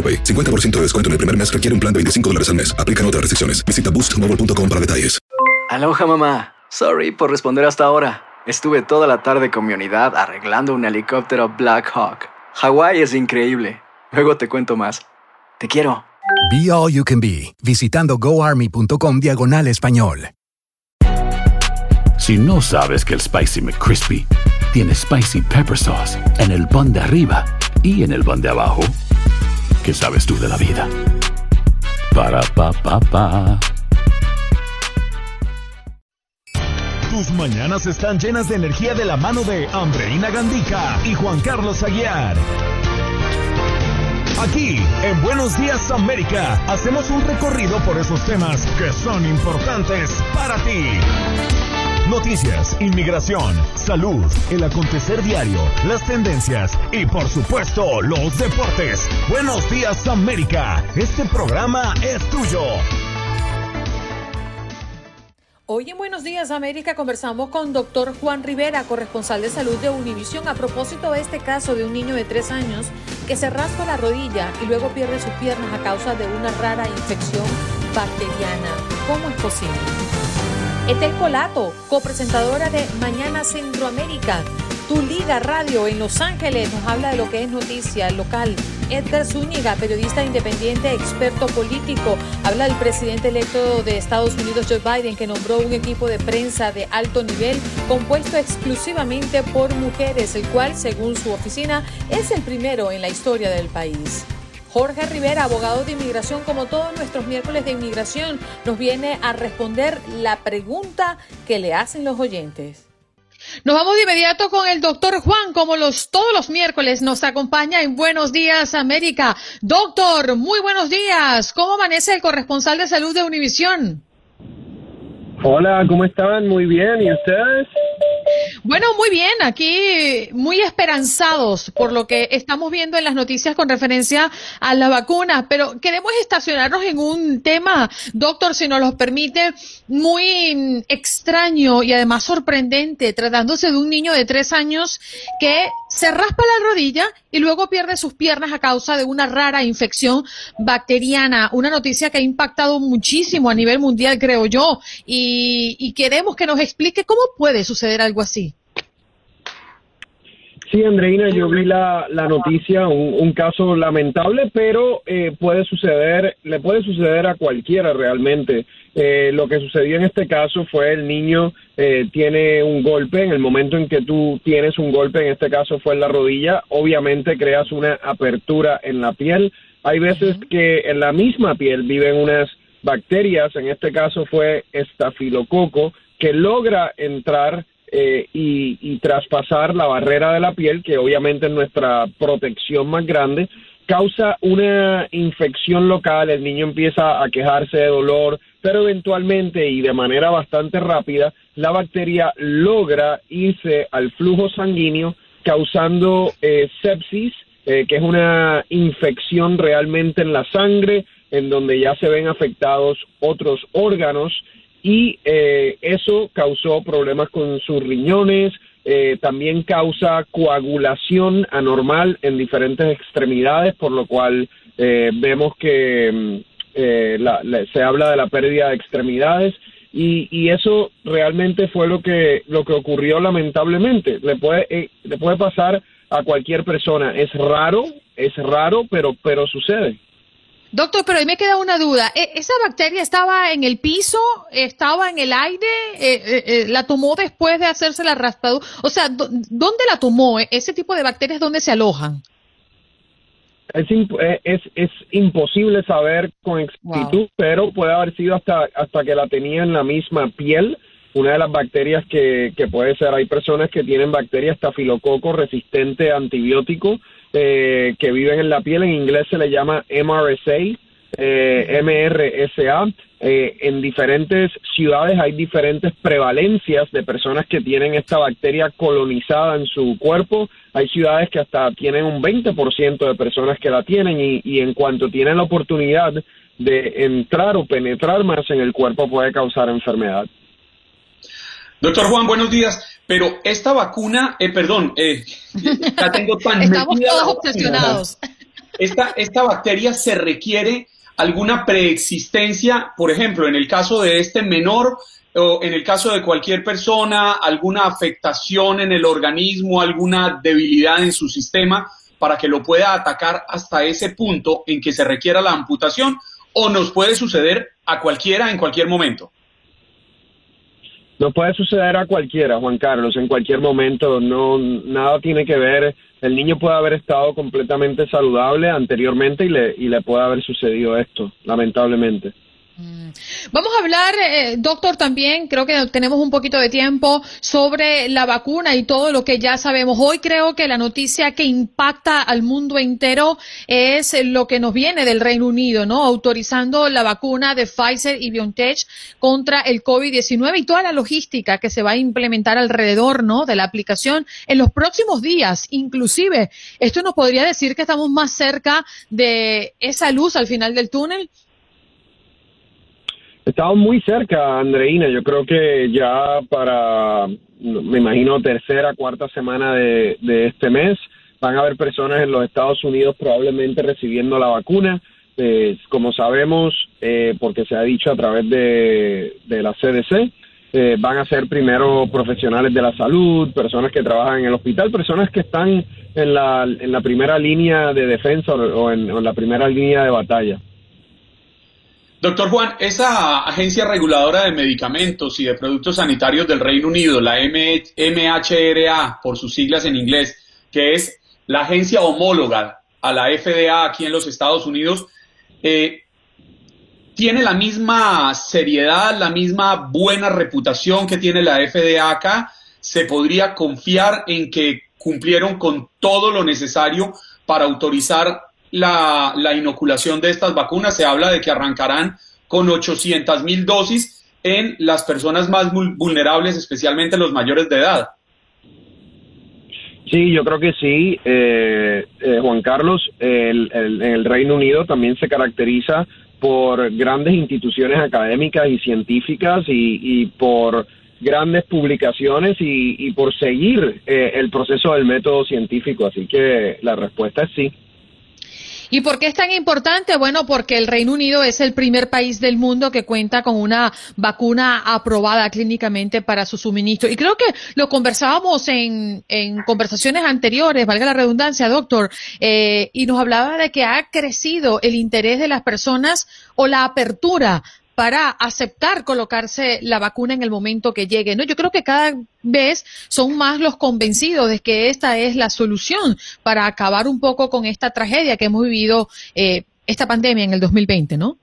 AroPay. 50% de descuento en el primer mes requiere un plan de 25 dólares al mes. Aplican otras restricciones. Visita boostmobile.com para detalles. Aloha mamá. Sorry por responder hasta ahora. Estuve toda la tarde con mi unidad arreglando un helicóptero Black Hawk. Hawái es increíble. Luego te cuento más. Te quiero. Be All You Can Be, visitando goarmy.com diagonal español. Si no sabes que el Spicy McCrispy tiene Spicy Pepper Sauce en el pan de arriba y en el pan de abajo, ¿qué sabes tú de la vida? Para, pa, pa, pa. Tus mañanas están llenas de energía de la mano de Andreina Gandica y Juan Carlos Aguiar. Aquí, en Buenos Días América, hacemos un recorrido por esos temas que son importantes para ti. Noticias, inmigración, salud, el acontecer diario, las tendencias y por supuesto los deportes. Buenos días América, este programa es tuyo. Hoy en Buenos Días América conversamos con doctor Juan Rivera, corresponsal de salud de Univisión, a propósito de este caso de un niño de tres años que se raspa la rodilla y luego pierde sus piernas a causa de una rara infección bacteriana. ¿Cómo es posible? Etel Colato, copresentadora de Mañana Centroamérica, Tu Liga Radio en Los Ángeles, nos habla de lo que es noticia local. Edgar Zúñiga, periodista independiente, experto político, habla del presidente electo de Estados Unidos, Joe Biden, que nombró un equipo de prensa de alto nivel compuesto exclusivamente por mujeres, el cual, según su oficina, es el primero en la historia del país. Jorge Rivera, abogado de inmigración, como todos nuestros miércoles de inmigración, nos viene a responder la pregunta que le hacen los oyentes. Nos vamos de inmediato con el doctor Juan, como los todos los miércoles nos acompaña en Buenos Días América. Doctor, muy buenos días. ¿Cómo amanece el corresponsal de salud de Univisión? Hola, ¿cómo están? Muy bien. ¿Y ustedes? Bueno, muy bien, aquí muy esperanzados por lo que estamos viendo en las noticias con referencia a la vacuna, pero queremos estacionarnos en un tema, doctor, si nos lo permite, muy extraño y además sorprendente, tratándose de un niño de tres años que se raspa la rodilla y luego pierde sus piernas a causa de una rara infección bacteriana. Una noticia que ha impactado muchísimo a nivel mundial, creo yo, y, queremos que nos explique cómo puede suceder algo así. Sí, Andreina, yo vi la, la noticia, un, un caso lamentable, pero eh, puede suceder, le puede suceder a cualquiera realmente. Eh, lo que sucedió en este caso fue el niño eh, tiene un golpe, en el momento en que tú tienes un golpe, en este caso fue en la rodilla, obviamente creas una apertura en la piel. Hay veces que en la misma piel viven unas bacterias, en este caso fue estafilococo, que logra entrar eh, y, traspasar la barrera de la piel, que obviamente es nuestra protección más grande, causa una infección local, el niño empieza a quejarse de dolor, pero eventualmente y de manera bastante rápida, la bacteria logra irse al flujo sanguíneo, causando eh, sepsis, eh, que es una infección realmente en la sangre, en donde ya se ven afectados otros órganos, y eh, eso causó problemas con sus riñones, eh, también causa coagulación anormal en diferentes extremidades, por lo cual eh, vemos que mm, eh, la- la- se habla de la pérdida de extremidades y, y eso realmente fue lo que lo que ocurrió lamentablemente. Le puede eh, le puede pasar a cualquier persona. Es raro, es raro, pero pero sucede. Doctor, pero ahí me queda una duda. ¿E, ¿Esa bacteria estaba en el piso? ¿Estaba en el aire? Eh, eh, eh, ¿La tomó después de hacerse la raspadura? O sea, ¿dónde la tomó? ¿Ese tipo de bacterias dónde se alojan? Es, es, es imposible saber con exactitud, pero puede haber sido hasta, hasta que la tenía en la misma piel. Una de las bacterias que, que puede ser, hay personas que tienen bacterias estafilococo resistente a antibiótico eh, que viven en la piel. En inglés se le llama MRSA, eh, MRSA. Eh, en diferentes ciudades hay diferentes prevalencias de personas que tienen esta bacteria colonizada en su cuerpo. Hay ciudades que hasta tienen un 20% de personas que la tienen y, y en cuanto tienen la oportunidad de entrar o penetrar más en el cuerpo puede causar enfermedad. Doctor Juan, buenos días. Pero esta vacuna, eh, perdón, eh, la tengo tan Estamos todos obsesionados. Esta, esta bacteria se requiere alguna preexistencia, por ejemplo, en el caso de este menor o en el caso de cualquier persona, alguna afectación en el organismo, alguna debilidad en su sistema para que lo pueda atacar hasta ese punto en que se requiera la amputación o nos puede suceder a cualquiera en cualquier momento. No puede suceder a cualquiera, Juan Carlos, en cualquier momento. No, nada tiene que ver. El niño puede haber estado completamente saludable anteriormente y le, y le puede haber sucedido esto, lamentablemente. Mm. Vamos a hablar, eh, doctor, también, creo que tenemos un poquito de tiempo, sobre la vacuna y todo lo que ya sabemos. Hoy creo que la noticia que impacta al mundo entero es lo que nos viene del Reino Unido, ¿no? Autorizando la vacuna de Pfizer y BioNTech contra el COVID-19 y toda la logística que se va a implementar alrededor, ¿no? De la aplicación en los próximos días. Inclusive, esto nos podría decir que estamos más cerca de esa luz al final del túnel. Estamos muy cerca, Andreina. Yo creo que ya para, me imagino, tercera, cuarta semana de, este mes, van a haber personas en los Estados Unidos probablemente recibiendo la vacuna. Eh, como sabemos, eh, porque se ha dicho a través de, la CDC, eh, van a ser primero profesionales de la salud, personas que trabajan en el hospital, personas que están en la, en la primera línea de defensa o en la primera línea de batalla. Doctor Juan, esa agencia reguladora de medicamentos y de productos sanitarios del Reino Unido, la MHRA, por sus siglas en inglés, que es la agencia homóloga a la FDA aquí en los Estados Unidos, eh, tiene la misma seriedad, la misma buena reputación que tiene la FDA acá. Se podría confiar en que cumplieron con todo lo necesario para autorizar la, inoculación de estas vacunas. Se habla de que arrancarán con 800 mil dosis en las personas más vulnerables, especialmente los mayores de edad. Sí, yo creo que sí, eh, eh, Juan Carlos. El, el, Reino Unido también se caracteriza por grandes instituciones académicas y científicas y, por grandes publicaciones y, por seguir eh, el proceso del método científico. Así que la respuesta es sí. ¿Y por qué es tan importante? Bueno, porque el Reino Unido es el primer país del mundo que cuenta con una vacuna aprobada clínicamente para su suministro. Y creo que lo conversábamos en, en conversaciones anteriores, valga la redundancia, doctor, eh, y nos hablaba de que ha crecido el interés de las personas o la apertura para aceptar colocarse la vacuna en el momento que llegue. ¿no? Yo creo que cada vez son más los convencidos de que esta es la solución para acabar un poco con esta tragedia que hemos vivido eh, esta pandemia en el 2020, ¿no?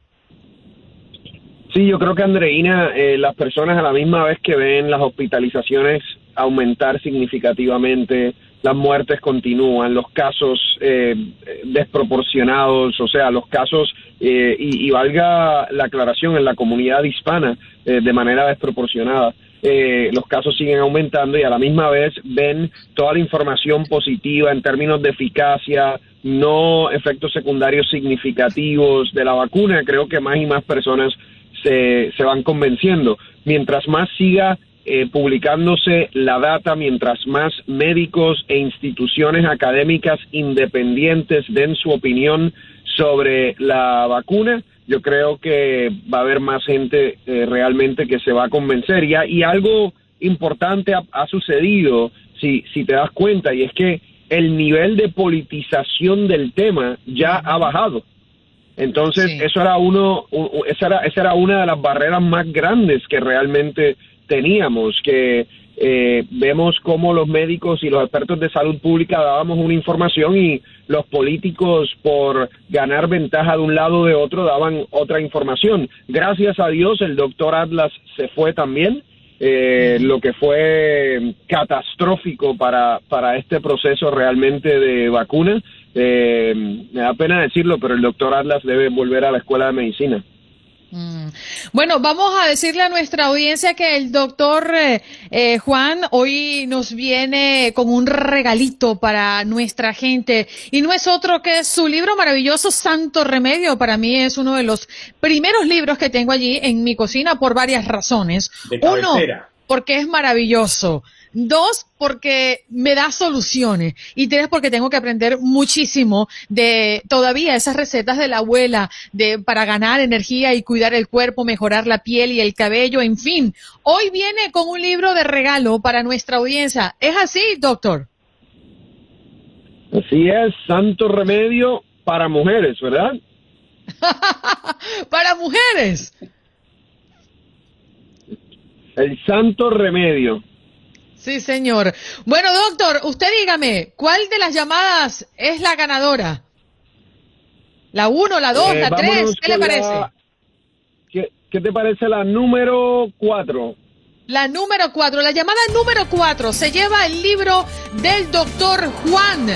Sí, yo creo que Andreina, eh, las personas a la misma vez que ven las hospitalizaciones aumentar significativamente, las muertes continúan, los casos eh, desproporcionados, o sea, los casos, eh, y, valga la aclaración, en la comunidad hispana eh, de manera desproporcionada. los casos siguen aumentando y a la misma vez ven toda la información positiva en términos de eficacia, no efectos secundarios significativos de la vacuna. Creo que más y más personas se, se van convenciendo. Mientras más siga eh, publicándose la data mientras más médicos e instituciones académicas independientes den su opinión sobre la vacuna, yo creo que va a haber más gente eh, realmente que se va a convencer. Y, y algo importante ha, sucedido, si, si te das cuenta, y es que el nivel de politización del tema ya ha bajado. Entonces, eso era uno, esa era, esa era una de las barreras más grandes que realmente teníamos, que eh, vemos cómo los médicos y los expertos de salud pública dábamos una información y los políticos por ganar ventaja de un lado o de otro daban otra información. Gracias a Dios el doctor Atlas se fue también, eh, lo que fue catastrófico para, para este proceso realmente de vacuna. Eh, me da pena decirlo, pero el doctor Atlas debe volver a la escuela de medicina. Mm. Bueno, vamos a decirle a nuestra audiencia que el doctor eh, eh, Juan hoy nos viene con un regalito para nuestra gente y no es otro que su libro maravilloso Santo Remedio. Para mí es uno de los primeros libros que tengo allí en mi cocina por varias razones. Uno, porque es maravilloso. Dos, porque me da soluciones. Y tres, porque tengo que aprender muchísimo de todavía esas recetas de la abuela de, para ganar energía y cuidar el cuerpo, mejorar la piel y el cabello, en fin. Hoy viene con un libro de regalo para nuestra audiencia. ¿Es así, doctor? Así es, Santo Remedio para mujeres, ¿verdad? para mujeres. El Santo Remedio. Sí, señor. Bueno, doctor, usted dígame, ¿cuál de las llamadas es la ganadora? ¿La 1, la 2, eh, la 3? ¿Qué le parece? ¿Qué, te parece la número 4? La número 4, la llamada número 4 se lleva el libro del doctor Juan.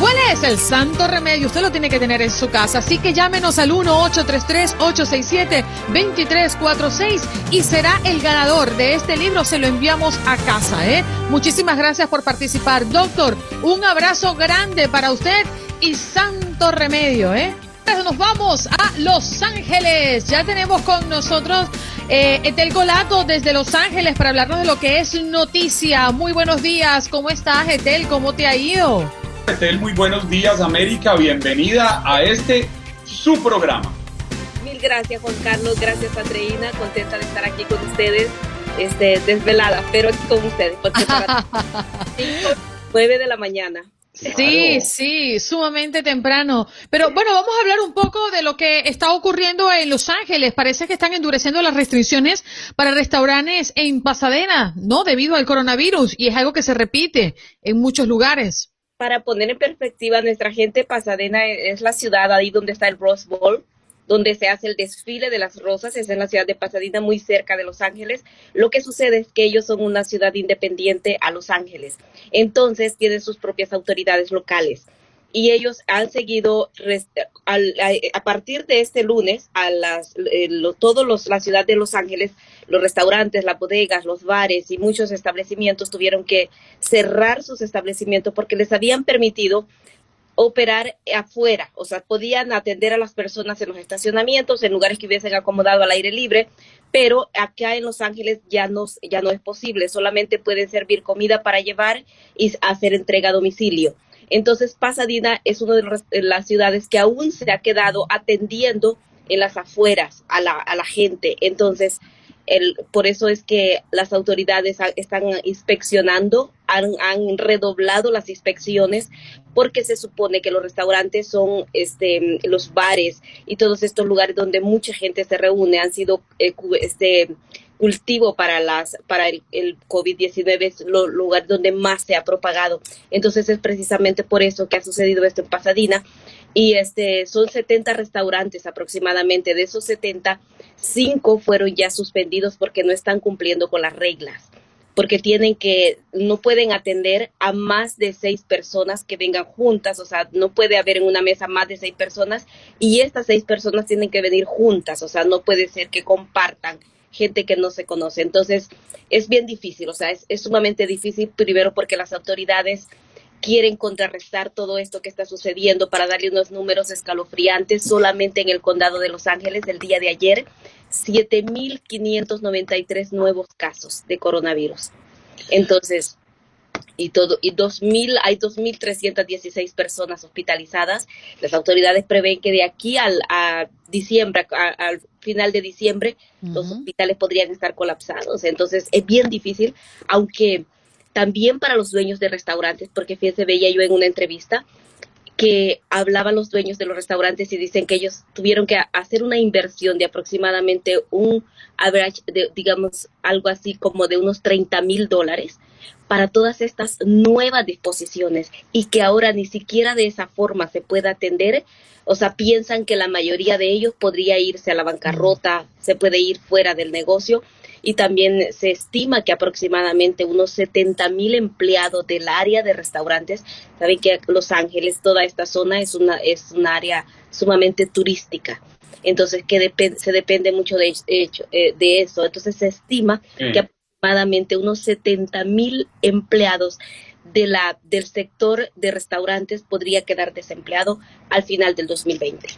¿Cuál es el santo remedio? Usted lo tiene que tener en su casa, así que llámenos al 1-833-867-2346 y será el ganador de este libro. Se lo enviamos a casa, ¿eh? Muchísimas gracias por participar. Doctor, un abrazo grande para usted y santo remedio, ¿eh? Nos vamos a Los Ángeles. Ya tenemos con nosotros eh, Etel Golato desde Los Ángeles para hablarnos de lo que es noticia. Muy buenos días. ¿Cómo estás, Etel? ¿Cómo te ha ido? Muy buenos días América, bienvenida a este su programa. Mil gracias Juan Carlos, gracias Andreina, contenta de estar aquí con ustedes, este, desvelada, pero aquí con ustedes, porque para 9 de la mañana. Sí, sí, sumamente temprano. Pero bueno, vamos a hablar un poco de lo que está ocurriendo en Los Ángeles. Parece que están endureciendo las restricciones para restaurantes en Pasadena, ¿no? Debido al coronavirus. Y es algo que se repite en muchos lugares para poner en perspectiva, nuestra gente Pasadena es la ciudad ahí donde está el Rose Bowl, donde se hace el desfile de las rosas, es en la ciudad de Pasadena, muy cerca de Los Ángeles. Lo que sucede es que ellos son una ciudad independiente a Los Ángeles, entonces tienen sus propias autoridades locales y ellos han seguido a, partir de este lunes a las eh, todos los la ciudad de Los Ángeles los restaurantes las bodegas los bares y muchos establecimientos tuvieron que cerrar sus establecimientos porque les habían permitido operar afuera, o sea, podían atender a las personas en los estacionamientos, en lugares que hubiesen acomodado al aire libre, pero acá en Los Ángeles ya no, ya no es posible, solamente pueden servir comida para llevar y hacer entrega a domicilio. Entonces, Pasadena es una de las ciudades que aún se ha quedado atendiendo en las afueras a la, a la gente. Entonces, el, por eso es que las autoridades están inspeccionando, han, redoblado las inspecciones, porque se supone que los restaurantes son este, los bares y todos estos lugares donde mucha gente se reúne han sido eh, este, cultivo para las para el, el COVID-19 es el lugar donde más se ha propagado. Entonces es precisamente por eso que ha sucedido esto en Pasadena. Y este son 70 restaurantes aproximadamente, de esos 70 cinco fueron ya suspendidos porque no están cumpliendo con las reglas. Porque tienen que, no pueden atender a más de seis personas que vengan juntas, o sea, no puede haber en una mesa más de seis personas. Y estas seis personas tienen que venir juntas, o sea, no puede ser que compartan gente que no se conoce. Entonces, es bien difícil, o sea, es, sumamente difícil, primero porque las autoridades quieren contrarrestar todo esto que está sucediendo para darle unos números escalofriantes. Solamente en el condado de Los Ángeles, el día de ayer, 7.593 nuevos casos de coronavirus. Entonces, y todo y 2000 hay 2316 personas hospitalizadas. Las autoridades prevén que de aquí al a diciembre al final de diciembre los hospitales podrían estar colapsados. Entonces, es bien difícil, aunque también para los dueños de restaurantes, porque fíjense, veía yo en una entrevista que hablaban los dueños de los restaurantes y dicen que ellos tuvieron que hacer una inversión de aproximadamente un average, de, digamos, algo así como de unos 30 mil dólares para todas estas nuevas disposiciones y que ahora ni siquiera de esa forma se puede atender. O sea, piensan que la mayoría de ellos podría irse a la bancarrota, se puede ir fuera del negocio y también se estima que aproximadamente unos 70 mil empleados del área de restaurantes, saben que Los Ángeles, toda esta zona es una, es un área sumamente turística. Entonces, que se depende mucho de, hecho, eh, de eso. Entonces, se estima que aproximadamente unos 70 mil empleados de la, del sector de restaurantes podría quedar desempleado al final del 2020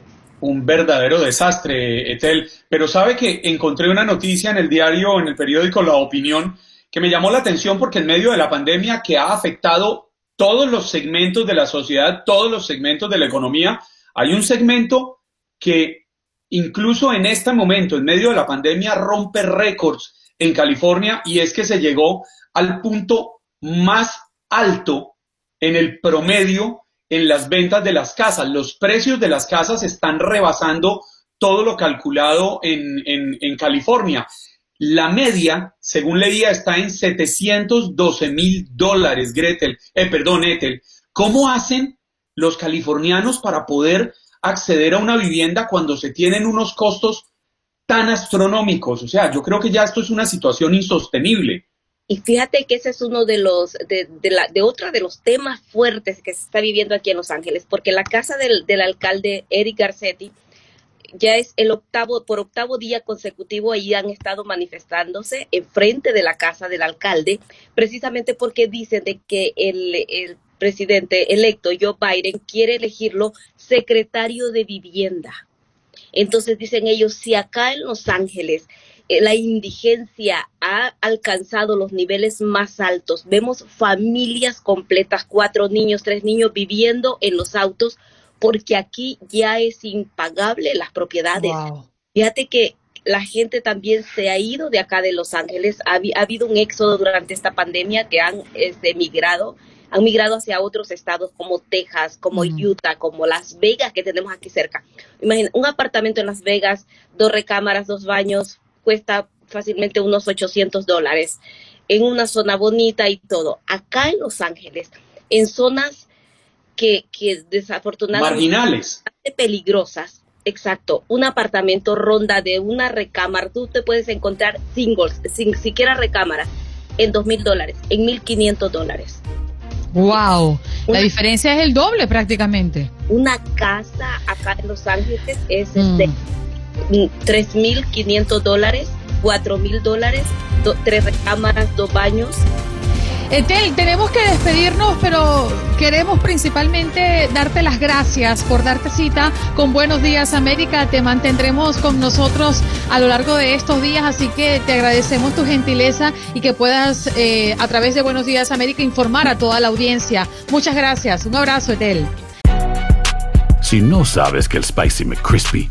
un verdadero desastre, Etel. Pero sabe que encontré una noticia en el diario, en el periódico La Opinión, que me llamó la atención porque en medio de la pandemia que ha afectado todos los segmentos de la sociedad, todos los segmentos de la economía, hay un segmento que incluso en este momento, en medio de la pandemia, rompe récords en California y es que se llegó al punto más alto en el promedio en las ventas de las casas. Los precios de las casas están rebasando todo lo calculado en, en, California. La media, según leía, está en 712 mil dólares, Gretel, eh, perdón, Ethel. ¿Cómo hacen los californianos para poder acceder a una vivienda cuando se tienen unos costos tan astronómicos? O sea, yo creo que ya esto es una situación insostenible. Y fíjate que ese es uno de los, de, de, la, de otro de los temas fuertes que se está viviendo aquí en Los Ángeles, porque la casa del, del alcalde Eric Garcetti ya es el octavo, por octavo día consecutivo, ahí han estado manifestándose en frente de la casa del alcalde, precisamente porque dicen de que el, el presidente electo Joe Biden quiere elegirlo secretario de vivienda. Entonces dicen ellos, si acá en Los Ángeles la indigencia ha alcanzado los niveles más altos. Vemos familias completas, cuatro niños, tres niños viviendo en los autos, porque aquí ya es impagable las propiedades. Fíjate que la gente también se ha ido de acá de Los Ángeles. Ha, habido un éxodo durante esta pandemia que han este, migrado han migrado hacia otros estados como Texas, como Utah, como Las Vegas, que tenemos aquí cerca. Imagina, un apartamento en Las Vegas, dos recámaras, dos baños, cuesta fácilmente unos 800 dólares en una zona bonita y todo. Acá en Los Ángeles, en zonas que, que desafortunadamente marginales, peligrosas, exacto, un apartamento ronda de una recámara, tú te puedes encontrar singles, sin siquiera recámara, en dos mil dólares, en mil quinientos dólares. Wow, la diferencia es el doble prácticamente. Una casa acá en Los Ángeles es este, 3.500 dólares, 4.000 dólares, tres recámaras, dos baños. Etel, tenemos que despedirnos, pero queremos principalmente darte las gracias por darte cita con Buenos Días América. Te mantendremos con nosotros a lo largo de estos días, así que te agradecemos tu gentileza y que puedas eh, a través de Buenos Días América informar a toda la audiencia. Muchas gracias. Un abrazo, Etel. Si no sabes que el Spicy McCrispy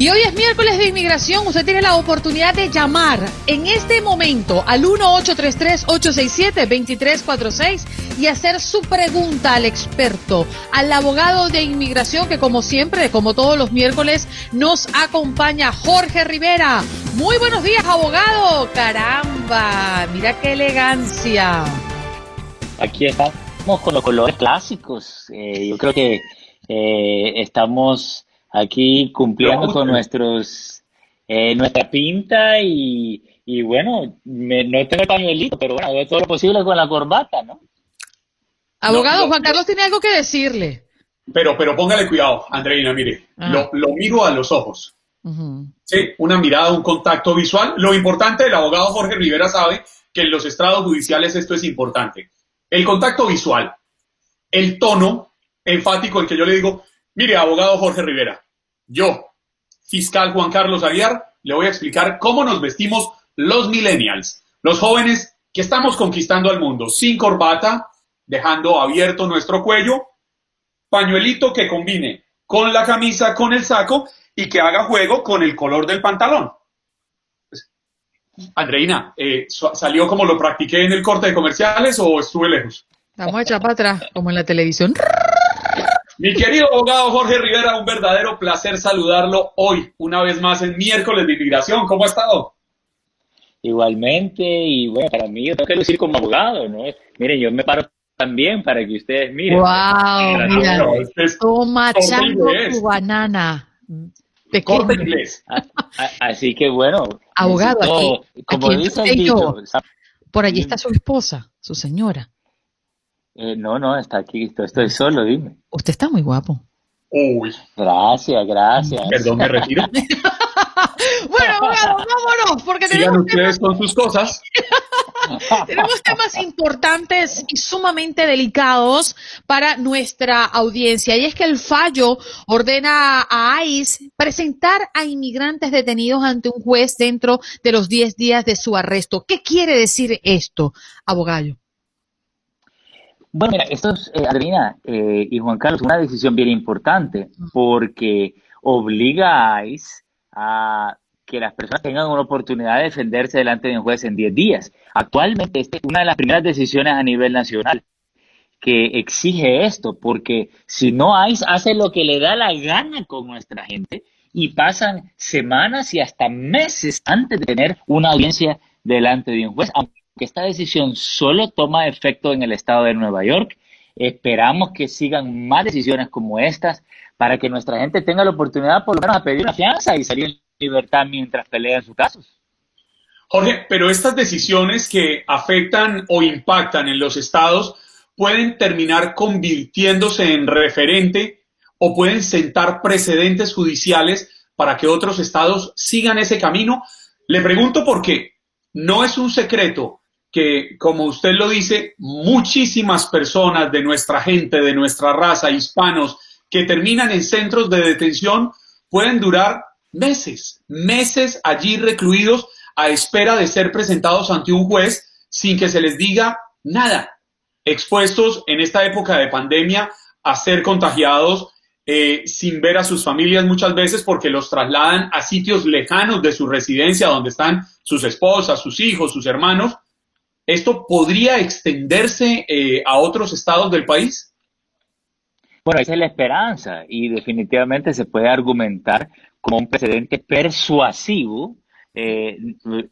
Y hoy es miércoles de inmigración. Usted tiene la oportunidad de llamar en este momento al 1-833-867-2346 y hacer su pregunta al experto, al abogado de inmigración que como siempre, como todos los miércoles, nos acompaña Jorge Rivera. Muy buenos días, abogado. Caramba, mira qué elegancia. Aquí estamos con los colores clásicos. Eh, yo creo que eh, estamos aquí cumpliendo con nuestros eh, nuestra pinta y, y bueno, no tengo el pañuelito, pero bueno, todo lo posible con la corbata, ¿no? Abogado, Juan Carlos tiene algo que decirle. Pero, pero póngale cuidado, Andreina, mire, ah. lo, lo, miro a los ojos. Sí, una mirada, un contacto visual. Lo importante, el abogado Jorge Rivera sabe que en los estrados judiciales esto es importante. El contacto visual, el tono enfático, el que yo le digo, Mire, abogado Jorge Rivera, yo, fiscal Juan Carlos Aguiar, le voy a explicar cómo nos vestimos los millennials, los jóvenes que estamos conquistando al mundo, sin corbata, dejando abierto nuestro cuello, pañuelito que combine con la camisa, con el saco y que haga juego con el color del pantalón. Pues, Andreina, eh, ¿salió como lo practiqué en el corte de comerciales o estuve lejos? Vamos a echar para atrás, como en la televisión. Mi querido abogado Jorge Rivera, un verdadero placer saludarlo hoy, una vez más en miércoles de inmigración. ¿Cómo ha estado? Igualmente, y bueno, para mí yo tengo que lucir como abogado, ¿no? Miren, yo me paro también para que ustedes miren. ¡Wow! Mira, toma chango tu banana. Pequeño. inglés. Así que bueno. Abogado, aquí, como dice el dicho, por allí está su esposa, su señora. Eh, no, no, está aquí, estoy solo, dime. Usted está muy guapo. Uy. Gracias, gracias. Perdón, me retiro. bueno, abogado, vámonos, porque Sigan tenemos ustedes con sus cosas. tenemos temas importantes y sumamente delicados para nuestra audiencia. Y es que el fallo ordena a ICE presentar a inmigrantes detenidos ante un juez dentro de los 10 días de su arresto. ¿Qué quiere decir esto, abogado? Bueno, mira, esto es, eh, Adriana eh, y Juan Carlos, una decisión bien importante porque obliga a ICE a que las personas tengan una oportunidad de defenderse delante de un juez en 10 días. Actualmente, esta es una de las primeras decisiones a nivel nacional que exige esto, porque si no ICE hace lo que le da la gana con nuestra gente y pasan semanas y hasta meses antes de tener una audiencia delante de un juez, que esta decisión solo toma efecto en el estado de Nueva York. Esperamos que sigan más decisiones como estas para que nuestra gente tenga la oportunidad por lo menos a pedir una fianza y salir en libertad mientras pelean sus casos. Jorge, pero estas decisiones que afectan o impactan en los estados pueden terminar convirtiéndose en referente o pueden sentar precedentes judiciales para que otros estados sigan ese camino. Le pregunto por qué. No es un secreto que, como usted lo dice, muchísimas personas de nuestra gente, de nuestra raza, hispanos, que terminan en centros de detención, pueden durar meses, meses allí recluidos a espera de ser presentados ante un juez sin que se les diga nada, expuestos en esta época de pandemia a ser contagiados eh, sin ver a sus familias muchas veces porque los trasladan a sitios lejanos de su residencia donde están sus esposas, sus hijos, sus hermanos ¿Esto podría extenderse eh, a otros estados del país? Bueno, esa es la esperanza y definitivamente se puede argumentar como un precedente persuasivo. Eh,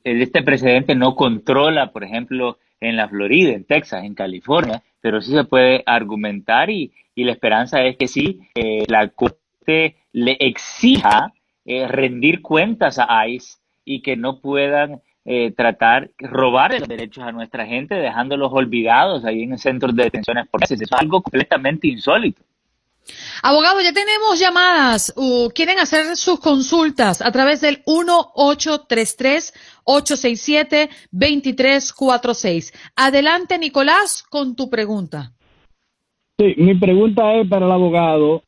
este precedente no controla, por ejemplo, en la Florida, en Texas, en California, pero sí se puede argumentar y, la esperanza es que sí, eh, la Corte le exija rendir cuentas a ICE y que no puedan eh, tratar, robar los derechos a nuestra gente, dejándolos olvidados ahí en centros de detenciones por meses. es algo completamente insólito. Abogado, ya tenemos llamadas. quieren hacer sus consultas a través del 1833-867-2346. Adelante, Nicolás, con tu pregunta. Sí, mi pregunta es para el abogado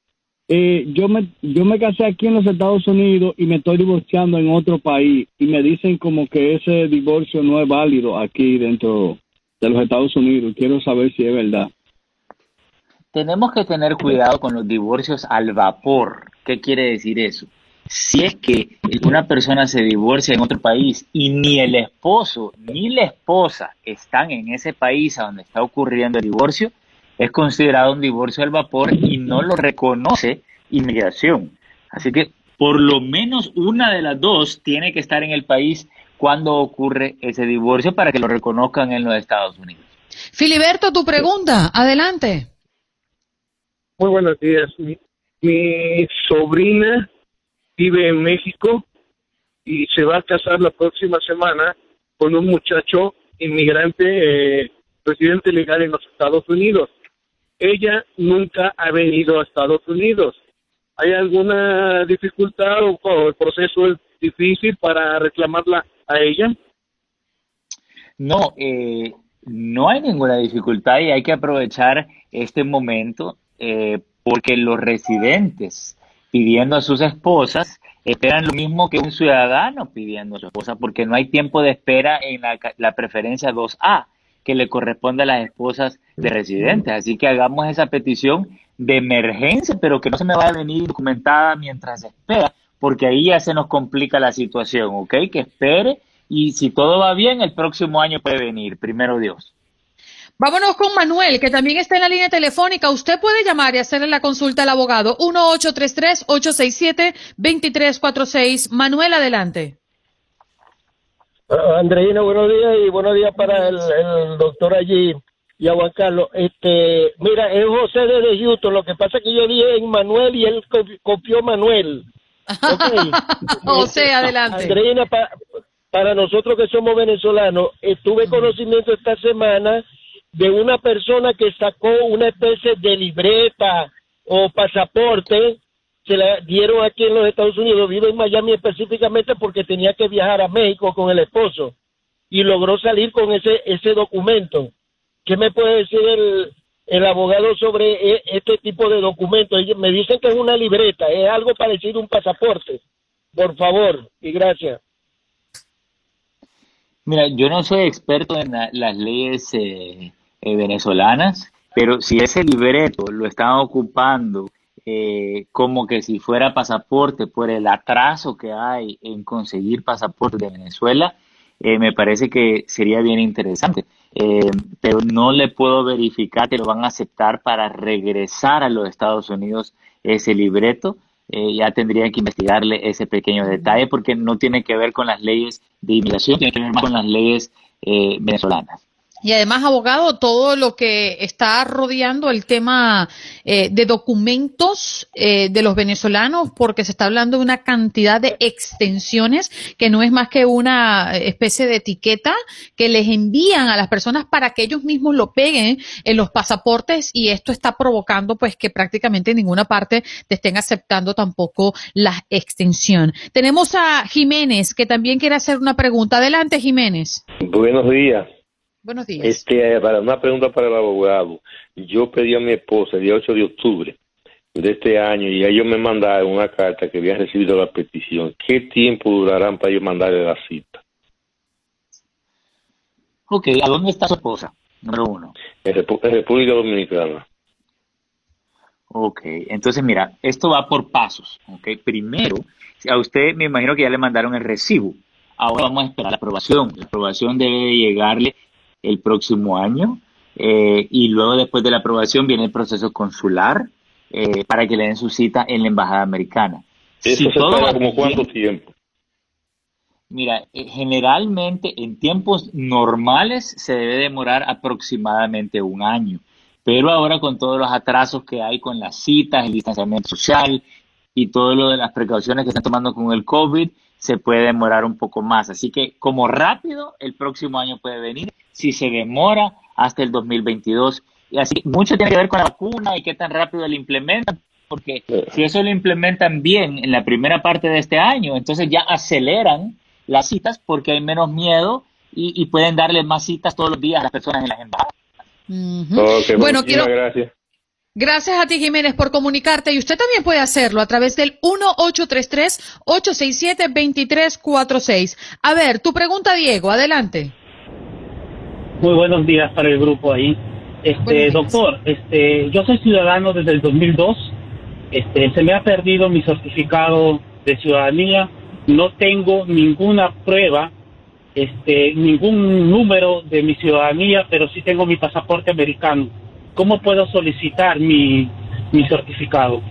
eh, yo me yo me casé aquí en los Estados Unidos y me estoy divorciando en otro país y me dicen como que ese divorcio no es válido aquí dentro de los Estados Unidos. Quiero saber si es verdad. Tenemos que tener cuidado con los divorcios al vapor. ¿Qué quiere decir eso? Si es que una persona se divorcia en otro país y ni el esposo ni la esposa están en ese país a donde está ocurriendo el divorcio, es considerado un divorcio al vapor y no lo reconoce inmigración. Así que por lo menos una de las dos tiene que estar en el país cuando ocurre ese divorcio para que lo reconozcan en los Estados Unidos. Filiberto, tu pregunta, adelante. Muy buenos días. Mi, sobrina vive en México y se va a casar la próxima semana con un muchacho inmigrante eh, residente legal en los Estados Unidos ella nunca ha venido a Estados Unidos. ¿Hay alguna dificultad o, el proceso es difícil para reclamarla a ella? No, eh, no hay ninguna dificultad y hay que aprovechar este momento eh, porque los residentes pidiendo a sus esposas esperan lo mismo que un ciudadano pidiendo a su esposa porque no hay tiempo de espera en la, la preferencia 2A que le corresponde a las esposas de residentes. Así que hagamos esa petición de emergencia, pero que no se me vaya a venir documentada mientras espera, porque ahí ya se nos complica la situación, ¿ok? Que espere y si todo va bien, el próximo año puede venir, primero Dios. Vámonos con Manuel, que también está en la línea telefónica. Usted puede llamar y hacerle la consulta al abogado 1833-867-2346. Manuel, adelante. Ah, Andreina, buenos días y buenos días para el, doctor allí y a Juan Carlos. Este, mira, es José desde Houston. Lo que pasa es que yo dije en Manuel y él copió Manuel. José, adelante. Andreina, para nosotros que somos venezolanos, tuve conocimiento esta semana de una persona que sacó una especie de libreta o pasaporte, se la dieron aquí en los Estados Unidos, vive en Miami específicamente porque tenía que viajar a México con el esposo y logró salir con ese, ese documento. ¿Qué me puede decir el, el abogado sobre e, este tipo de documentos? Me dicen que es una libreta, es algo parecido a un pasaporte. Por favor, y gracias. Mira, yo no soy experto en las leyes eh, eh, venezolanas, pero si ese libreto lo están ocupando eh, como que si fuera pasaporte por el atraso que hay en conseguir pasaporte de Venezuela, eh, me parece que sería bien interesante. pero no le puedo verificar que lo van a aceptar para regresar a los Estados Unidos ese libreto. ya tendrían que investigarle ese pequeño detalle porque no tiene que ver con las leyes de inmigración, tiene que ver con las leyes venezolanas. Y además, abogado, todo lo que está rodeando el tema eh, de documentos eh, de los venezolanos, porque se está hablando de una cantidad de extensiones que no es más que una especie de etiqueta que les envían a las personas para que ellos mismos lo peguen en los pasaportes y esto está provocando pues que prácticamente en ninguna parte te estén aceptando tampoco la extensión. Tenemos a Jiménez que también quiere hacer una pregunta. Adelante, Jiménez. Buenos días. Buenos días. Este, para una pregunta para el abogado. Yo pedí a mi esposa el día 8 de octubre de este año y ellos me mandaron una carta que habían recibido la petición. ¿Qué tiempo durarán para yo mandarle la cita? Ok, ¿a dónde está su esposa? Número uno. En, República Dominicana. Ok, entonces mira, esto va por pasos. Ok, primero, a usted me imagino que ya le mandaron el recibo. Ahora vamos a esperar la aprobación. La aprobación debe llegarle el próximo año eh, y luego después de la aprobación viene el proceso consular eh, para que le den su cita en la embajada americana. ¿Eso se tarda como cuánto tiempo? Mira, eh, generalmente en tiempos normales se debe demorar aproximadamente un año, pero ahora con todos los atrasos que hay con las citas, el distanciamiento social y todo lo de las precauciones que están tomando con el COVID, se puede demorar un poco más. Así que como rápido, el próximo año puede venir, si se demora hasta el 2022. Y así, mucho tiene que ver con la vacuna y qué tan rápido la implementan, porque si eso lo implementan bien en la primera parte de este año, entonces ya aceleran las citas porque hay menos miedo y, pueden darle más citas todos los días a las personas en las embajadas. bueno, quiero, gracias. Gracias a ti, Jiménez, por comunicarte. Y usted también puede hacerlo a través del 1833-867-2346. A ver, tu pregunta, Diego, adelante. Muy buenos días para el grupo ahí. Este, doctor, este, yo soy ciudadano desde el 2002. Este, se me ha perdido mi certificado de ciudadanía. No tengo ninguna prueba, este, ningún número de mi ciudadanía, pero sí tengo mi pasaporte americano ¿cómo puedo solicitar mi, certificado?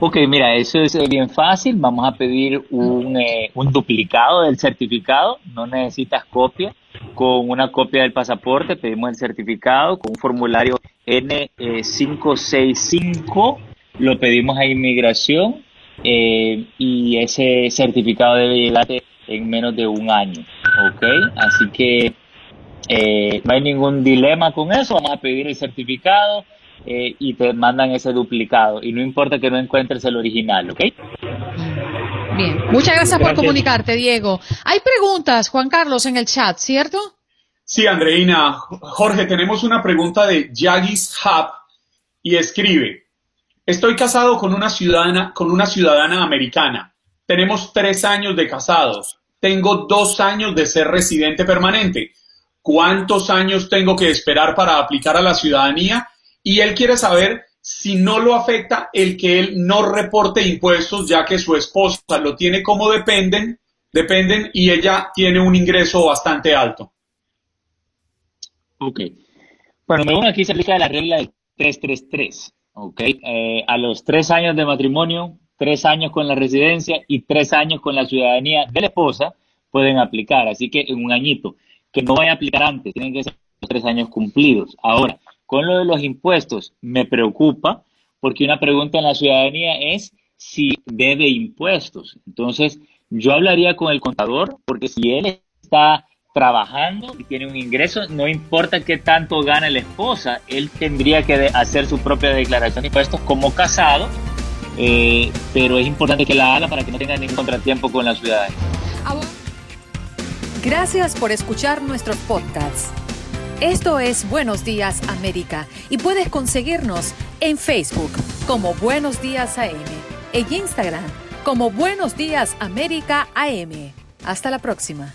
Ok, mira, eso es bien fácil. Vamos a pedir un, eh, un, duplicado del certificado. No necesitas copia. Con una copia del pasaporte pedimos el certificado con un formulario N565. Lo pedimos a inmigración eh, y ese certificado debe llegarte en menos de un año. Ok, así que eh, no hay ningún dilema con eso, vamos a pedir el certificado eh, y te mandan ese duplicado. Y no importa que no encuentres el original, ¿ok? Bien, muchas gracias, por comunicarte, Diego. Hay preguntas, Juan Carlos, en el chat, ¿cierto? Sí, Andreina. Jorge, tenemos una pregunta de Yagis Hub y escribe, estoy casado con una ciudadana, con una ciudadana americana. Tenemos tres años de casados. Tengo dos años de ser residente permanente cuántos años tengo que esperar para aplicar a la ciudadanía y él quiere saber si no lo afecta el que él no reporte impuestos, ya que su esposa lo tiene como dependen, dependen y ella tiene un ingreso bastante alto. Ok. Bueno, aquí se aplica la regla de 333. Ok. Eh, a los tres años de matrimonio, tres años con la residencia y tres años con la ciudadanía de la esposa pueden aplicar. Así que en un añito, que no vaya a aplicar antes, tienen que ser los tres años cumplidos. Ahora, con lo de los impuestos, me preocupa porque una pregunta en la ciudadanía es si debe impuestos. Entonces, yo hablaría con el contador porque si él está trabajando y tiene un ingreso, no importa qué tanto gana la esposa, él tendría que hacer su propia declaración de impuestos como casado, eh, pero es importante que la haga para que no tenga ningún contratiempo con la ciudadanía. Gracias por escuchar nuestros podcasts. Esto es Buenos Días América y puedes conseguirnos en Facebook como Buenos Días AM, en Instagram como Buenos Días América AM. Hasta la próxima.